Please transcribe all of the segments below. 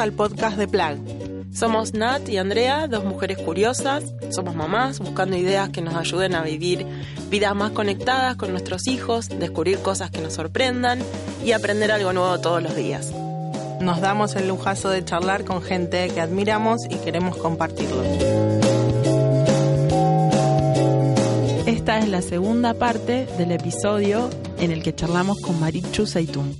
Al podcast de Plag. Somos Nat y Andrea, dos mujeres curiosas. Somos mamás buscando ideas que nos ayuden a vivir vidas más conectadas con nuestros hijos, descubrir cosas que nos sorprendan y aprender algo nuevo todos los días. Nos damos el lujazo de charlar con gente que admiramos y queremos compartirlo. Esta es la segunda parte del episodio en el que charlamos con Marichu Seitún.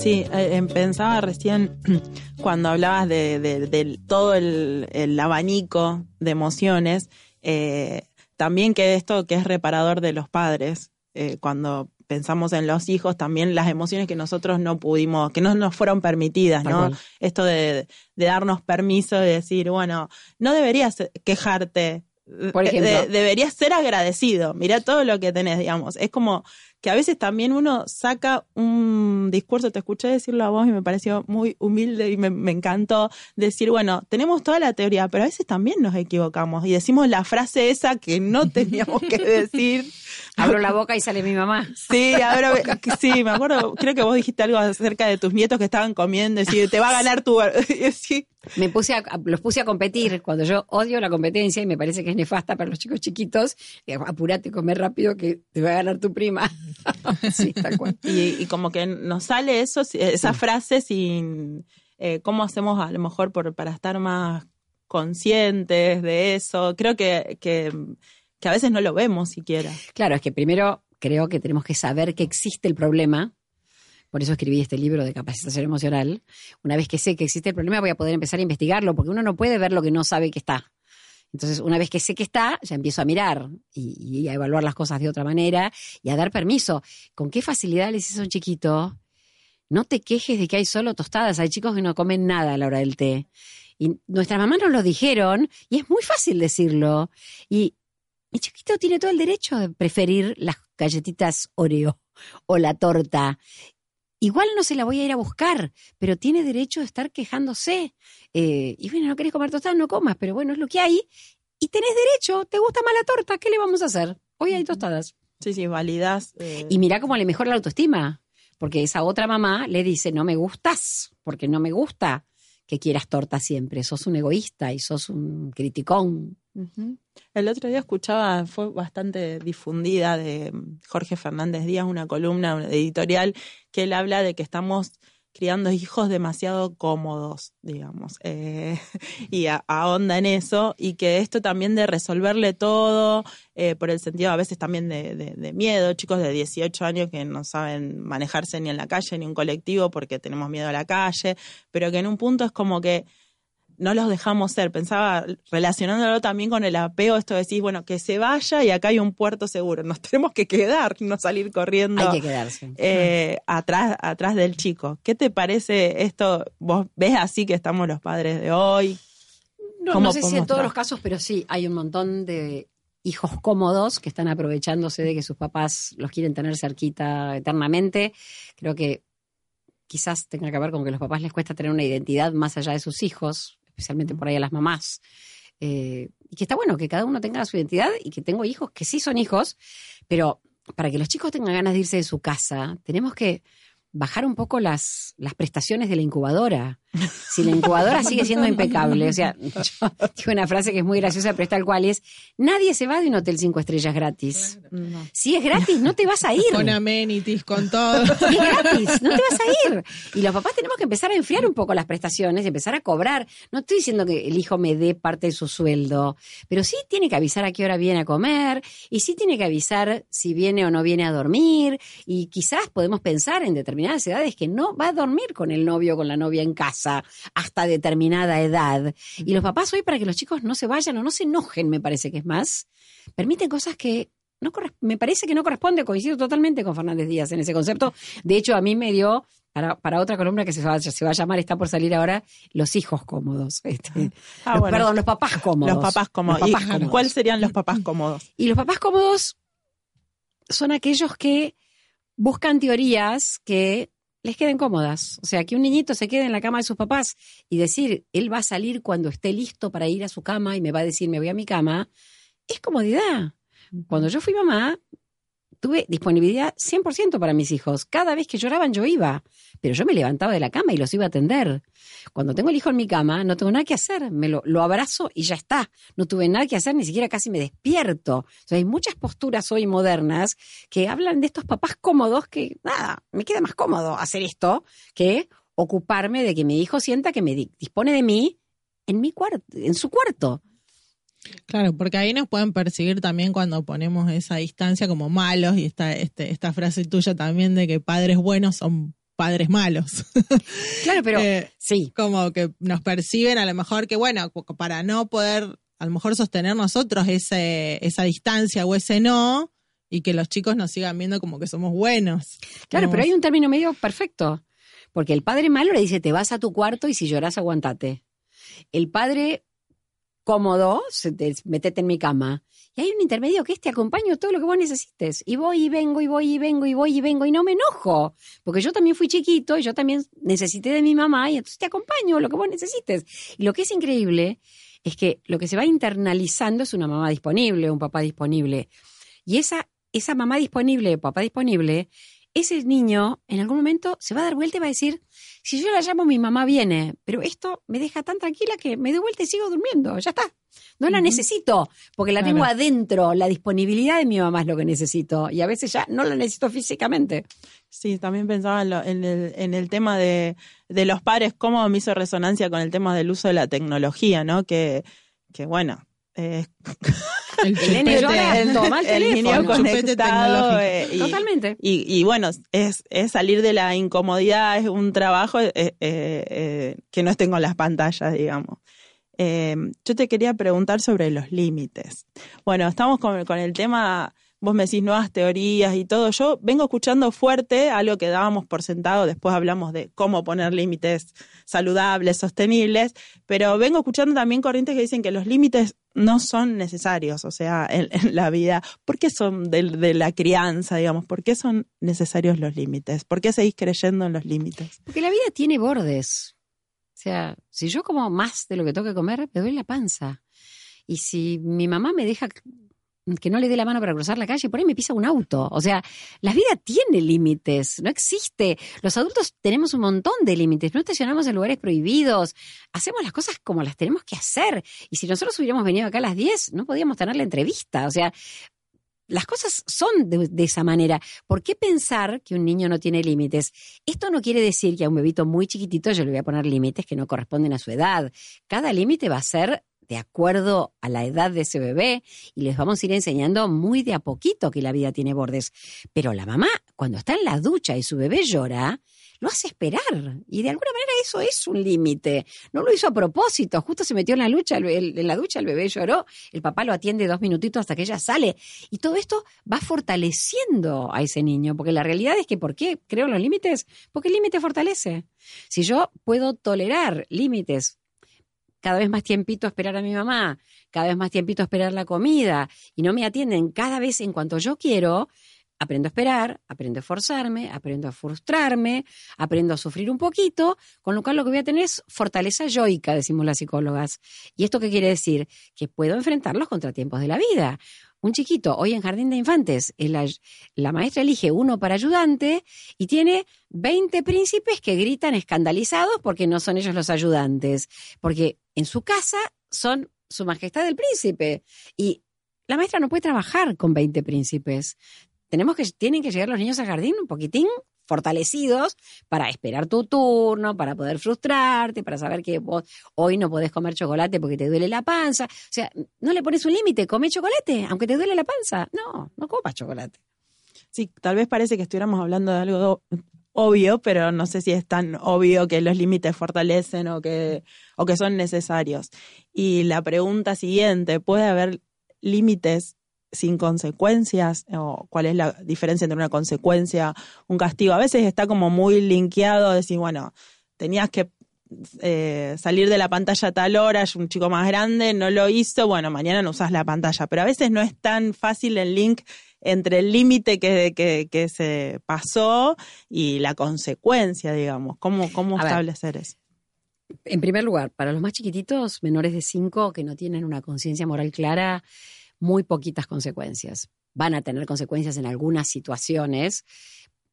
Sí, eh, pensaba recién cuando hablabas de, todo el, abanico de emociones, eh, también que esto que es reparador de los padres, eh, cuando pensamos en los hijos, también las emociones que nosotros no pudimos, que no nos fueron permitidas, ¿no? Esto de, de, darnos permiso de decir, bueno, no deberías quejarte. Por ejemplo. deberías ser agradecido. Mira todo lo que tenés, digamos. Es como que a veces también uno saca un discurso, te escuché decirlo a vos y me pareció muy humilde y me, encantó decir, bueno, tenemos toda la teoría, pero a veces también nos equivocamos y decimos la frase esa que no teníamos que decir. Abro la boca y sale mi mamá. Sí, abro, sí, me acuerdo, creo que vos dijiste algo acerca de tus nietos que estaban comiendo, y te va a ganar tu... sí. Me puse a, los puse a competir cuando yo odio la competencia y me parece que es nefasta para los chicos chiquitos. Y apurate, comer rápido que te va a ganar tu prima. sí, tal cual. Y, como que nos sale eso, esa frase sin eh, cómo hacemos a lo mejor por, para estar más conscientes de eso. Creo que, que, que a veces no lo vemos siquiera. Claro, es que primero creo que tenemos que saber que existe el problema. Por eso escribí este libro de capacitación emocional. Una vez que sé que existe el problema, voy a poder empezar a investigarlo, porque uno no puede ver lo que no sabe que está. Entonces, una vez que sé que está, ya empiezo a mirar y, a evaluar las cosas de otra manera y a dar permiso. ¿Con qué facilidad le dices a un chiquito? No te quejes de que hay solo tostadas. Hay chicos que no comen nada a la hora del té. Y nuestras mamás nos lo dijeron y es muy fácil decirlo. Y mi chiquito tiene todo el derecho de preferir las galletitas Oreo o la torta. Igual no se la voy a ir a buscar, pero tiene derecho a estar quejándose. Eh, y bueno, no querés comer tostadas, no comas, pero bueno, es lo que hay. Y tenés derecho, te gusta más la torta, ¿qué le vamos a hacer? Hoy hay tostadas. Sí, sí, validas. Eh. Y mira cómo le mejora la autoestima, porque esa otra mamá le dice, no me gustas, porque no me gusta que quieras torta siempre, sos un egoísta y sos un criticón. El otro día escuchaba, fue bastante difundida de Jorge Fernández Díaz, una columna editorial, que él habla de que estamos criando hijos demasiado cómodos, digamos, eh, y ahonda en eso, y que esto también de resolverle todo, eh, por el sentido a veces también de, de, miedo, chicos de 18 años que no saben manejarse ni en la calle ni en un colectivo porque tenemos miedo a la calle, pero que en un punto es como que no los dejamos ser. Pensaba relacionándolo también con el apeo, esto de decir, bueno, que se vaya y acá hay un puerto seguro. Nos tenemos que quedar, no salir corriendo. Hay que quedarse. Eh, atrás, atrás del chico. ¿Qué te parece esto? ¿Vos ves así que estamos los padres de hoy? No, no sé si en todos los casos, pero sí, hay un montón de hijos cómodos que están aprovechándose de que sus papás los quieren tener cerquita eternamente. Creo que quizás tenga que ver con que a los papás les cuesta tener una identidad más allá de sus hijos especialmente por ahí a las mamás. Eh, y que está bueno que cada uno tenga su identidad y que tengo hijos que sí son hijos, pero para que los chicos tengan ganas de irse de su casa, tenemos que bajar un poco las, las prestaciones de la incubadora. Si la incubadora sigue siendo impecable, o sea, yo digo una frase que es muy graciosa, pero es tal cual es, nadie se va de un hotel cinco estrellas gratis. Si es gratis, no te vas a ir. Con amenities, con todo. es gratis, no te vas a ir. Y los papás tenemos que empezar a enfriar un poco las prestaciones, empezar a cobrar. No estoy diciendo que el hijo me dé parte de su sueldo, pero sí tiene que avisar a qué hora viene a comer, y sí tiene que avisar si viene o no viene a dormir, y quizás podemos pensar en determinadas edades que no va a dormir con el novio o con la novia en casa hasta determinada edad. Y los papás hoy, para que los chicos no se vayan o no se enojen, me parece que es más, permiten cosas que no me parece que no corresponde, coincido totalmente con Fernández Díaz en ese concepto. De hecho, a mí me dio, para, para otra columna que se va, se va a llamar, está por salir ahora, los hijos cómodos. Este, ah, perdón, los papás cómodos. Los papás cómodos. ¿Cuáles serían los papás cómodos? Y los papás cómodos son aquellos que buscan teorías que les queden cómodas. O sea, que un niñito se quede en la cama de sus papás y decir, él va a salir cuando esté listo para ir a su cama y me va a decir, me voy a mi cama, es comodidad. Cuando yo fui mamá, tuve disponibilidad 100% para mis hijos. Cada vez que lloraban yo iba, pero yo me levantaba de la cama y los iba a atender. Cuando tengo el hijo en mi cama, no tengo nada que hacer, me lo, lo abrazo y ya está. No tuve nada que hacer, ni siquiera casi me despierto. Hay muchas posturas hoy modernas que hablan de estos papás cómodos que, nada, me queda más cómodo hacer esto que ocuparme de que mi hijo sienta que me dispone de mí en mi cuarto, en su cuarto. Claro, porque ahí nos pueden percibir también cuando ponemos esa distancia como malos y esta, este, esta frase tuya también de que padres buenos son padres malos. Claro, pero eh, sí. Como que nos perciben a lo mejor que, bueno, para no poder a lo mejor sostener nosotros ese, esa distancia o ese no y que los chicos nos sigan viendo como que somos buenos. Claro, pero hay un término medio perfecto. Porque el padre malo le dice, te vas a tu cuarto y si lloras, aguantate. El padre cómodo, metete en mi cama. Y hay un intermedio que es te acompaño todo lo que vos necesites. Y voy y vengo y voy y vengo y voy y vengo y no me enojo. Porque yo también fui chiquito y yo también necesité de mi mamá y entonces te acompaño lo que vos necesites. Y lo que es increíble es que lo que se va internalizando es una mamá disponible, un papá disponible. Y esa, esa mamá disponible, papá disponible, ese niño en algún momento se va a dar vuelta y va a decir, si yo la llamo mi mamá viene, pero esto me deja tan tranquila que me doy vuelta y sigo durmiendo, ya está. No la necesito, porque la tengo adentro, la disponibilidad de mi mamá es lo que necesito y a veces ya no la necesito físicamente. Sí, también pensaba en, el, en el, tema de, de, los padres, cómo me hizo resonancia con el tema del uso de la tecnología, ¿no? Que, que bueno, eh, el, el, niño conectado. Eh, y, Totalmente. Y, bueno, es, es, salir de la incomodidad, es un trabajo eh, que no estén con las pantallas, digamos. yo te quería preguntar sobre los límites. Bueno, estamos con, con el tema vos me decís nuevas teorías y todo. Yo vengo escuchando fuerte algo que dábamos por sentado, después hablamos de cómo poner límites saludables, sostenibles, pero vengo escuchando también corrientes que dicen que los límites no son necesarios, o sea, en, la vida. ¿Por qué son de, la crianza, digamos? ¿Por qué son necesarios los límites? ¿Por qué seguís creyendo en los límites? Porque la vida tiene bordes. O sea, si yo como más de lo que tengo que comer, me duele la panza. Y si mi mamá me deja que no le dé la mano para cruzar la calle, por ahí me pisa un auto. O sea, la vida tiene límites, no existe. Los adultos tenemos un montón de límites, no estacionamos en lugares prohibidos, hacemos las cosas como las tenemos que hacer. Y si nosotros hubiéramos venido acá a las 10, no podíamos tener la entrevista. O sea, las cosas son de, de, esa manera. ¿Por qué pensar que un niño no tiene límites? Esto no quiere decir que a un bebito muy chiquitito yo le voy a poner límites que no corresponden a su edad. Cada límite va a ser de acuerdo a la edad de ese bebé y les vamos a ir enseñando muy de a poquito que la vida tiene bordes. Pero la mamá, cuando está en la ducha y su bebé llora, lo hace esperar. Y de alguna manera eso es un límite. No lo hizo a propósito, justo se metió en la, lucha, en la ducha, el bebé lloró, el papá lo atiende dos minutitos hasta que ella sale. Y todo esto va fortaleciendo a ese niño, porque la realidad es que ¿por qué creo los límites? Porque el límite fortalece. Si yo puedo tolerar límites cada vez más tiempito esperar a mi mamá, cada vez más tiempito esperar la comida y no me atienden cada vez en cuanto yo quiero, aprendo a esperar, aprendo a esforzarme, aprendo a frustrarme, aprendo a sufrir un poquito, con lo cual lo que voy a tener es fortaleza yoica, decimos las psicólogas. ¿Y esto qué quiere decir? Que puedo enfrentar los contratiempos de la vida un chiquito hoy en jardín de infantes, la, la, maestra elige uno para ayudante y tiene 20 príncipes que gritan escandalizados porque no son ellos los ayudantes, porque en su casa son su majestad el príncipe y la maestra no puede trabajar con 20 príncipes. Tenemos que, tienen que llegar los niños al jardín un poquitín fortalecidos para esperar tu turno, para poder frustrarte, para saber que vos hoy no podés comer chocolate porque te duele la panza. O sea, no le pones un límite, come chocolate, aunque te duele la panza. No, no comas chocolate. Sí, tal vez parece que estuviéramos hablando de algo obvio, pero no sé si es tan obvio que los límites fortalecen o que, o que son necesarios. Y la pregunta siguiente, ¿puede haber límites sin consecuencias o cuál es la diferencia entre una consecuencia, un castigo. A veces está como muy linkeado, decir, bueno, tenías que eh, salir de la pantalla a tal hora, un chico más grande, no lo hizo, bueno, mañana no usas la pantalla, pero a veces no es tan fácil el link entre el límite que, que, se pasó y la consecuencia, digamos. ¿Cómo, cómo establecer eso? En primer lugar, para los más chiquititos, menores de 5, que no tienen una conciencia moral clara, muy poquitas consecuencias. van a tener consecuencias en algunas situaciones.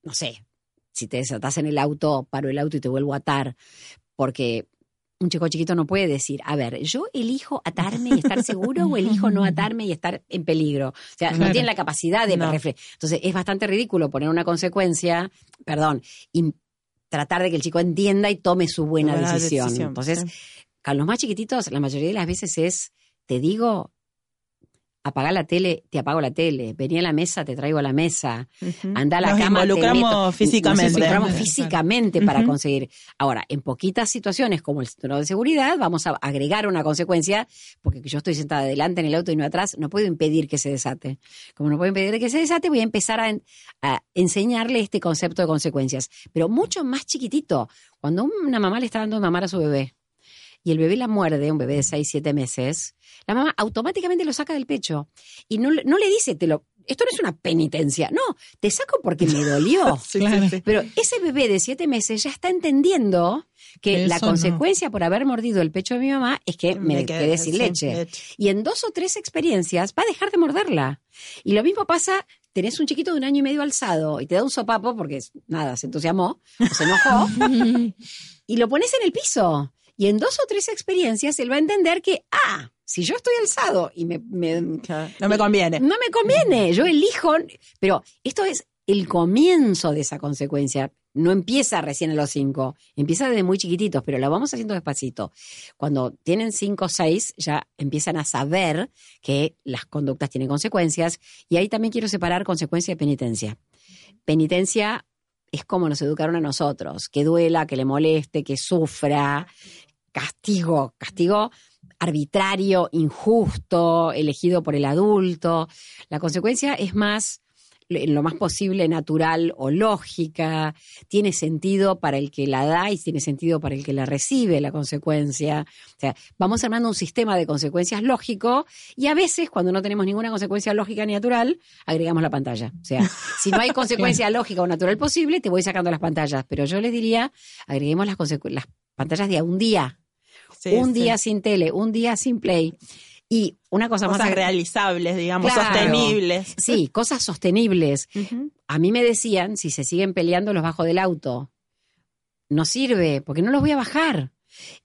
No sé, si te desatás en el auto, paro el auto y te vuelvo a atar, porque un chico chiquito no puede decir, a ver, yo elijo atarme y estar seguro o elijo no atarme y estar en peligro. O sea, no tiene la capacidad de No. Entonces, es bastante ridículo poner una consecuencia, perdón, y tratar de que el chico entienda y tome su buena, Buena decisión. decisión, Entonces, sí. con los más chiquititos, la mayoría de las veces es, te digo, apaga la tele, te apago la tele, vení a la mesa, te traigo a la mesa, anda a la Nos cama. te involucramos meto. físicamente. Nos involucramos físicamente para conseguir. Ahora, en poquitas situaciones como el cinturón de seguridad, vamos a agregar una consecuencia, porque yo estoy sentada adelante en el auto y no atrás, no puedo impedir que se desate. Como no puedo impedir que se desate, voy a empezar a, en- a enseñarle este concepto de consecuencias. Pero mucho más chiquitito, cuando una mamá le está dando de mamar a su bebé y el bebé la muerde, un bebé de 6, 7 meses, la mamá automáticamente lo saca del pecho y no, le- no le dice, te lo, esto no es una penitencia, no, te saco porque me dolió. Sí, Claro. Pero ese bebé de siete meses ya está entendiendo que Eso la no. consecuencia por haber mordido el pecho de mi mamá es que me, quedé sin leche. Y en dos o tres experiencias va a dejar de morderla. Y lo mismo pasa, tenés un chiquito de un año y medio alzado y te da un sopapo porque, nada, se entusiasmó o se enojó y lo pones en el piso. Y en dos o tres experiencias él va a entender que, ah, si yo estoy alzado y me, me- Claro. No me conviene. no me conviene, yo elijo, pero esto es el comienzo de esa consecuencia. No empieza recién a los cinco, empieza desde muy chiquititos, pero lo vamos haciendo despacito. Cuando tienen cinco o seis, ya empiezan a saber que las conductas tienen consecuencias, y ahí también quiero separar consecuencia de penitencia. Penitencia es como nos educaron a nosotros, que duela, que le moleste, que sufra, castigo, castigo arbitrario, injusto, elegido por el adulto. La consecuencia es más, en lo más posible, natural o lógica, tiene sentido para el que la da y tiene sentido para el que la recibe la consecuencia. O sea, vamos armando un sistema de consecuencias lógico y a veces, cuando no tenemos ninguna consecuencia lógica ni natural, agregamos la pantalla. O sea, si no hay consecuencia lógica o natural posible, te voy sacando las pantallas. Pero yo les diría, agreguemos las, las pantallas de a un día Sí, un sí. día sin tele, un día sin play. Y una cosa Cosas más. realizables, digamos, Claro. sostenibles. Sí, cosas sostenibles. A mí me decían, si se siguen peleando, los bajo del auto. No sirve, porque no los voy a bajar.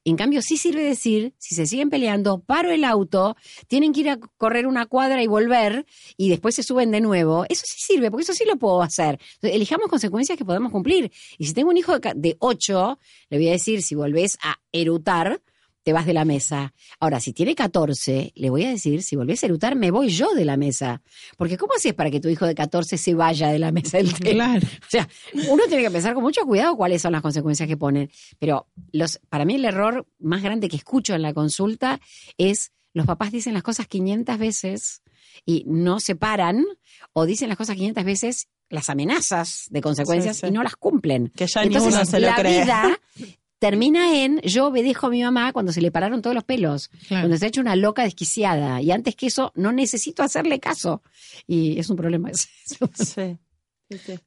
En cambio, sí sirve decir, si se siguen peleando, paro el auto, tienen que ir a correr una cuadra y volver, y después se suben de nuevo. Eso sí sirve, porque eso sí lo puedo hacer. Entonces, elijamos consecuencias que podemos cumplir. Y si tengo un hijo de 8, le voy a decir, si volvés a erutar, te vas de la mesa. Ahora, si tiene 14, le voy a decir, si volvés a erutar, me voy yo de la mesa. Porque ¿cómo haces para que tu hijo de 14 se vaya de la mesa del té? Claro. O sea, uno tiene que pensar con mucho cuidado cuáles son las consecuencias que ponen. Pero los, para mí el error más grande que escucho en la consulta es los papás dicen las cosas 500 veces y no se paran o dicen las cosas 500 veces las amenazas de consecuencias Sí, sí. y no las cumplen. Que ya Entonces se lo la cree. vida termina en yo obedezco a mi mamá cuando se le pararon todos los pelos, Claro. cuando se ha hecho una loca desquiciada y antes que eso no necesito hacerle caso y es un problema ese. Sí.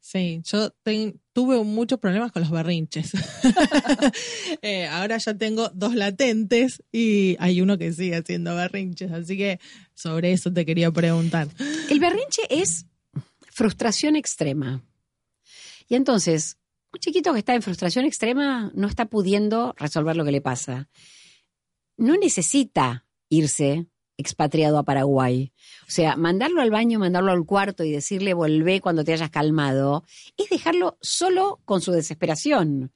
Sí, yo ten- tuve muchos problemas con los berrinches. Eh, ahora ya tengo dos latentes y hay uno que sigue haciendo berrinches, así que sobre eso te quería preguntar. El berrinche es frustración extrema. Y entonces, un chiquito que está en frustración extrema no está pudiendo resolver lo que le pasa. No necesita irse expatriado a Paraguay. O sea, mandarlo al baño, mandarlo al cuarto y decirle volvé cuando te hayas calmado, es dejarlo solo con su desesperación.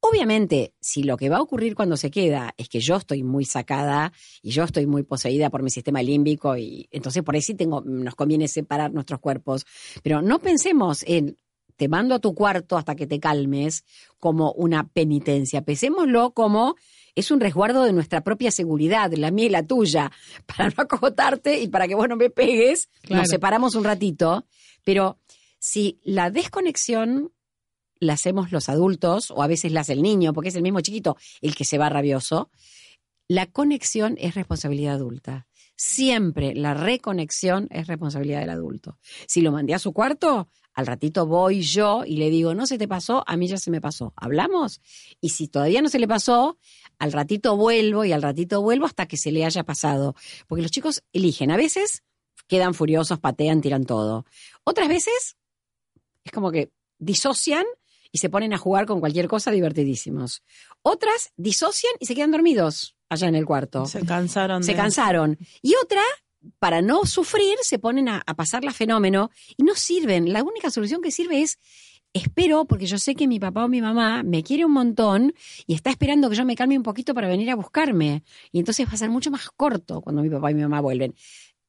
Obviamente, si lo que va a ocurrir cuando se queda es que yo estoy muy sacada y yo estoy muy poseída por mi sistema límbico y entonces por ahí sí tengo, nos conviene separar nuestros cuerpos. Pero no pensemos en te mando a tu cuarto hasta que te calmes como una penitencia. Pensémoslo como es un resguardo de nuestra propia seguridad, la mía y la tuya, para no acogotarte y para que vos no me pegues. Claro. Nos separamos un ratito. Pero si la desconexión la hacemos los adultos o a veces la hace el niño, porque es el mismo chiquito el que se va rabioso, la conexión es responsabilidad adulta. Siempre la reconexión es responsabilidad del adulto. Si lo mandé a su cuarto, al ratito voy yo y le digo, no se te pasó, a mí ya se me pasó. ¿Hablamos? Y si todavía no se le pasó, al ratito vuelvo y al ratito vuelvo hasta que se le haya pasado. Porque los chicos eligen. A veces quedan furiosos, patean, tiran todo. Otras veces es como que disocian y se ponen a jugar con cualquier cosa divertidísimos. Otras disocian y se quedan dormidos allá en el cuarto. Se cansaron. Se de- cansaron. Y otra, para no sufrir, se ponen a, a pasar la fenómeno y no sirven. La única solución que sirve es espero, porque yo sé que mi papá o mi mamá me quiere un montón y está esperando que yo me calme un poquito para venir a buscarme. Y entonces va a ser mucho más corto cuando mi papá y mi mamá vuelven.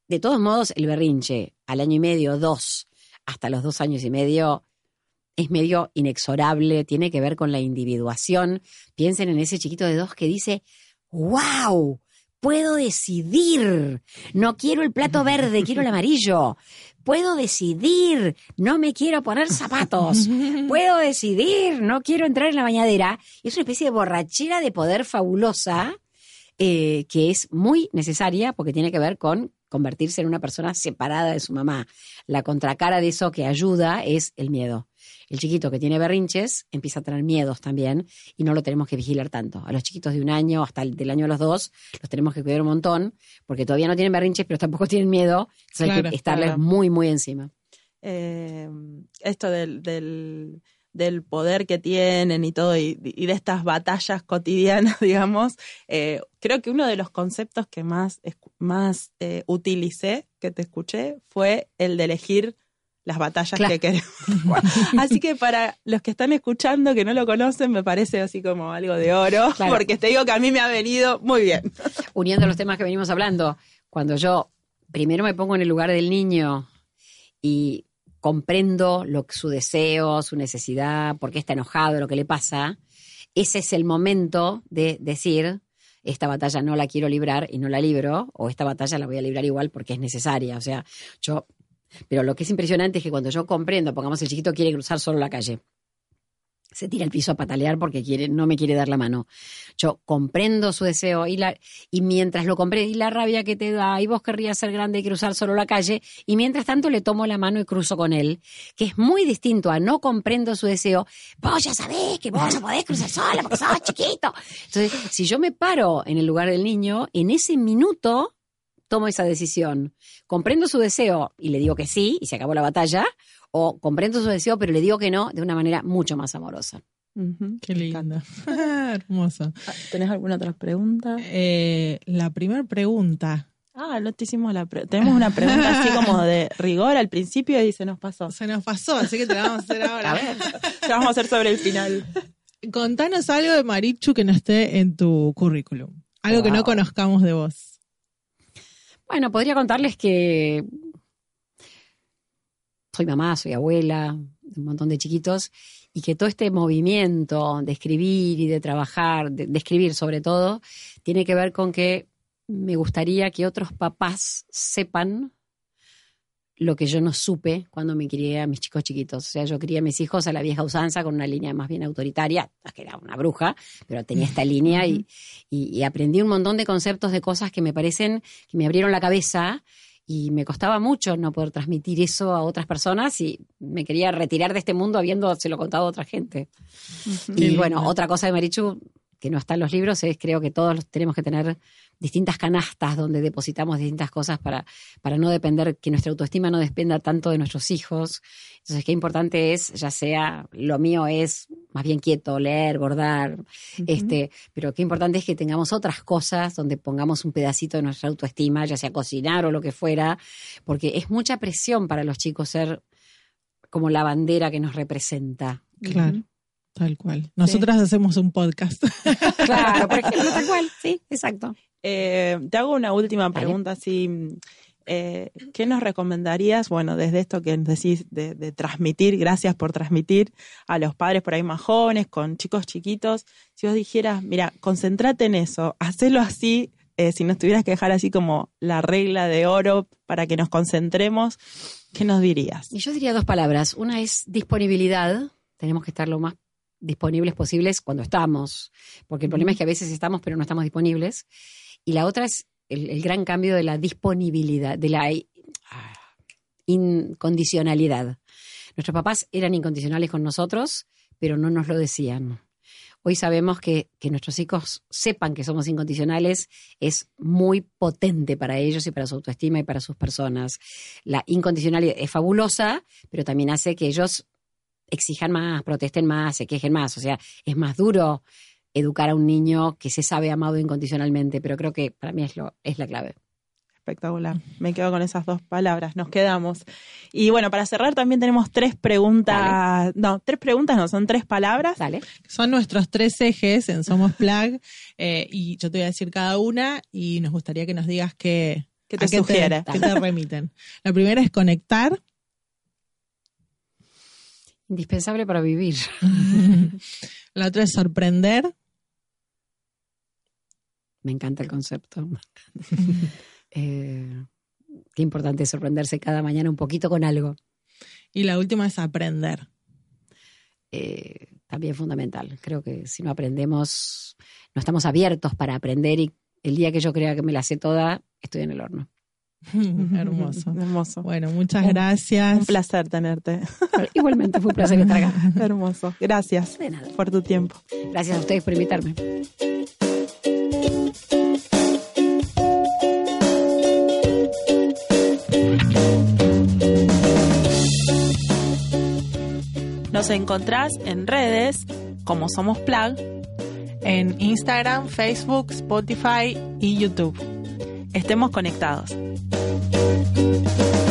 De todos modos, el berrinche al año y medio, dos, hasta los dos años y medio, es medio inexorable, tiene que ver con la individuación. Piensen en ese chiquito de dos que dice, wow, puedo decidir, no quiero el plato verde, quiero el amarillo. Puedo decidir, no me quiero poner zapatos. Puedo decidir, no quiero entrar en la bañadera. Es una especie de borrachera de poder fabulosa eh, que es muy necesaria porque tiene que ver con convertirse en una persona separada de su mamá. La contracara de eso que ayuda es el miedo. El chiquito que tiene berrinches empieza a tener miedos también y no lo tenemos que vigilar tanto. A los chiquitos de un año hasta el del año a los dos los tenemos que cuidar un montón porque todavía no tienen berrinches pero tampoco tienen miedo. Entonces hay Claro, que estarles claro. muy, muy encima. eh, esto del, del, del poder que tienen y todo, y, y de estas batallas cotidianas, digamos, eh, creo que uno de los conceptos que más, más eh, utilicé, que te escuché, fue el de elegir las batallas Claro. que queremos. así que para los que están escuchando que no lo conocen, me parece así como algo de oro, Claro. porque te digo que a mí me ha venido muy bien. uniendo los temas que venimos hablando, cuando yo primero me pongo en el lugar del niño y comprendo lo su deseo, su necesidad, por qué está enojado, lo que le pasa, ese es el momento de decir, esta batalla no la quiero librar y no la libro, o esta batalla la voy a librar igual porque es necesaria. O sea, yo... Pero lo que es impresionante es que cuando yo comprendo, pongamos el chiquito quiere cruzar solo la calle, se tira al piso a patalear porque quiere, no me quiere dar la mano. Yo comprendo su deseo y, la, y mientras lo comprendo y la rabia que te da, y vos querrías ser grande y cruzar solo la calle, y mientras tanto le tomo la mano y cruzo con él, que es muy distinto a no comprendo su deseo, vos ya sabés que vos no podés cruzar sola porque sos chiquito. Entonces, si yo me paro en el lugar del niño, en ese minuto tomo esa decisión. Comprendo su deseo y le digo que sí, y se acabó la batalla, o comprendo su deseo pero le digo que no de una manera mucho más amorosa. Qué lindo. Hermoso. Ah, ¿Tenés alguna otra pregunta? Eh, la primera pregunta. Ah, no te hicimos la pre- Tenemos una pregunta así como de rigor al principio y se nos pasó. Se nos pasó, así que te la vamos a hacer ahora. ¿Qué vamos a hacer sobre el final? Contanos algo de Marichu que no esté en tu currículum. Algo que no conozcamos de vos. Bueno, podría contarles que soy mamá, soy abuela un montón de chiquitos y que todo este movimiento de escribir y de trabajar, de, de escribir sobre todo, tiene que ver con que me gustaría que otros papás sepan lo que yo no supe cuando me crié a mis chicos chiquitos. O sea, yo crié a mis hijos a la vieja usanza con una línea más bien autoritaria, que era una bruja, pero tenía esta línea y, y- y aprendí un montón de conceptos de cosas que me parecen que me abrieron la cabeza y me costaba mucho no poder transmitir eso a otras personas y me quería retirar de este mundo habiéndoselo contado a otra gente. Y bueno, otra cosa de Marichu que no está en los libros es creo que todos tenemos que tener distintas canastas donde depositamos distintas cosas para, para no depender, que nuestra autoestima no dependa tanto de nuestros hijos. Entonces, qué importante es, ya sea, lo mío es más bien quieto, leer, bordar, este, pero qué importante es que tengamos otras cosas donde pongamos un pedacito de nuestra autoestima, ya sea cocinar o lo que fuera, porque es mucha presión para los chicos ser como la bandera que nos representa. Claro, tal cual. Nosotras hacemos un podcast. Claro, por ejemplo, tal cual, sí, exacto. Eh, te hago una última pregunta así. eh, ¿Qué nos recomendarías? Bueno, desde esto que decís de, de transmitir, gracias por transmitir a los padres por ahí más jóvenes, con chicos chiquitos. Si vos dijeras, mira, concentrate en eso, hacelo así, eh, si nos tuvieras que dejar así como la regla de oro para que nos concentremos, ¿qué nos dirías? Y yo diría dos palabras. Una es disponibilidad. Tenemos que estar lo más disponibles posibles cuando estamos, porque el problema es que a veces estamos pero no estamos disponibles. Y la otra es el, el gran cambio de la disponibilidad, de la ah, incondicionalidad. Nuestros papás eran incondicionales con nosotros, pero no nos lo decían. Hoy sabemos que, que nuestros hijos sepan que somos incondicionales es muy potente para ellos y para su autoestima y para sus personas. La incondicionalidad es fabulosa, pero también hace que ellos exijan más, protesten más, se quejen más. O sea, es más duro educar a un niño que se sabe amado incondicionalmente, pero creo que para mí es, lo, es la clave espectacular. Me quedo con esas dos palabras, nos quedamos. Y bueno, para cerrar también tenemos tres preguntas, no, tres preguntas no, son tres palabras. Dale. Son nuestros tres ejes en Somos Plug eh, y yo te voy a decir cada una y nos gustaría que nos digas qué, ¿Qué te a qué sugiere? qué te remiten. La primera es conectar, Indispensable para vivir. la otra es sorprender Me encanta el concepto. Eh, qué importante es sorprenderse cada mañana un poquito con algo. y la última es aprender. Eh, también fundamental. Creo que si no aprendemos, no estamos abiertos para aprender y el día que yo crea que me la sé toda, estoy en el horno. Hermoso. Hermoso. Bueno, muchas Un- gracias. Un placer tenerte. Igualmente fue un placer estar acá. Hermoso. Gracias De nada. por tu tiempo. Gracias a ustedes por invitarme. Nos encontrás en redes como Somos Plug. En Instagram, Facebook, Spotify y YouTube. Estemos conectados. Thank you.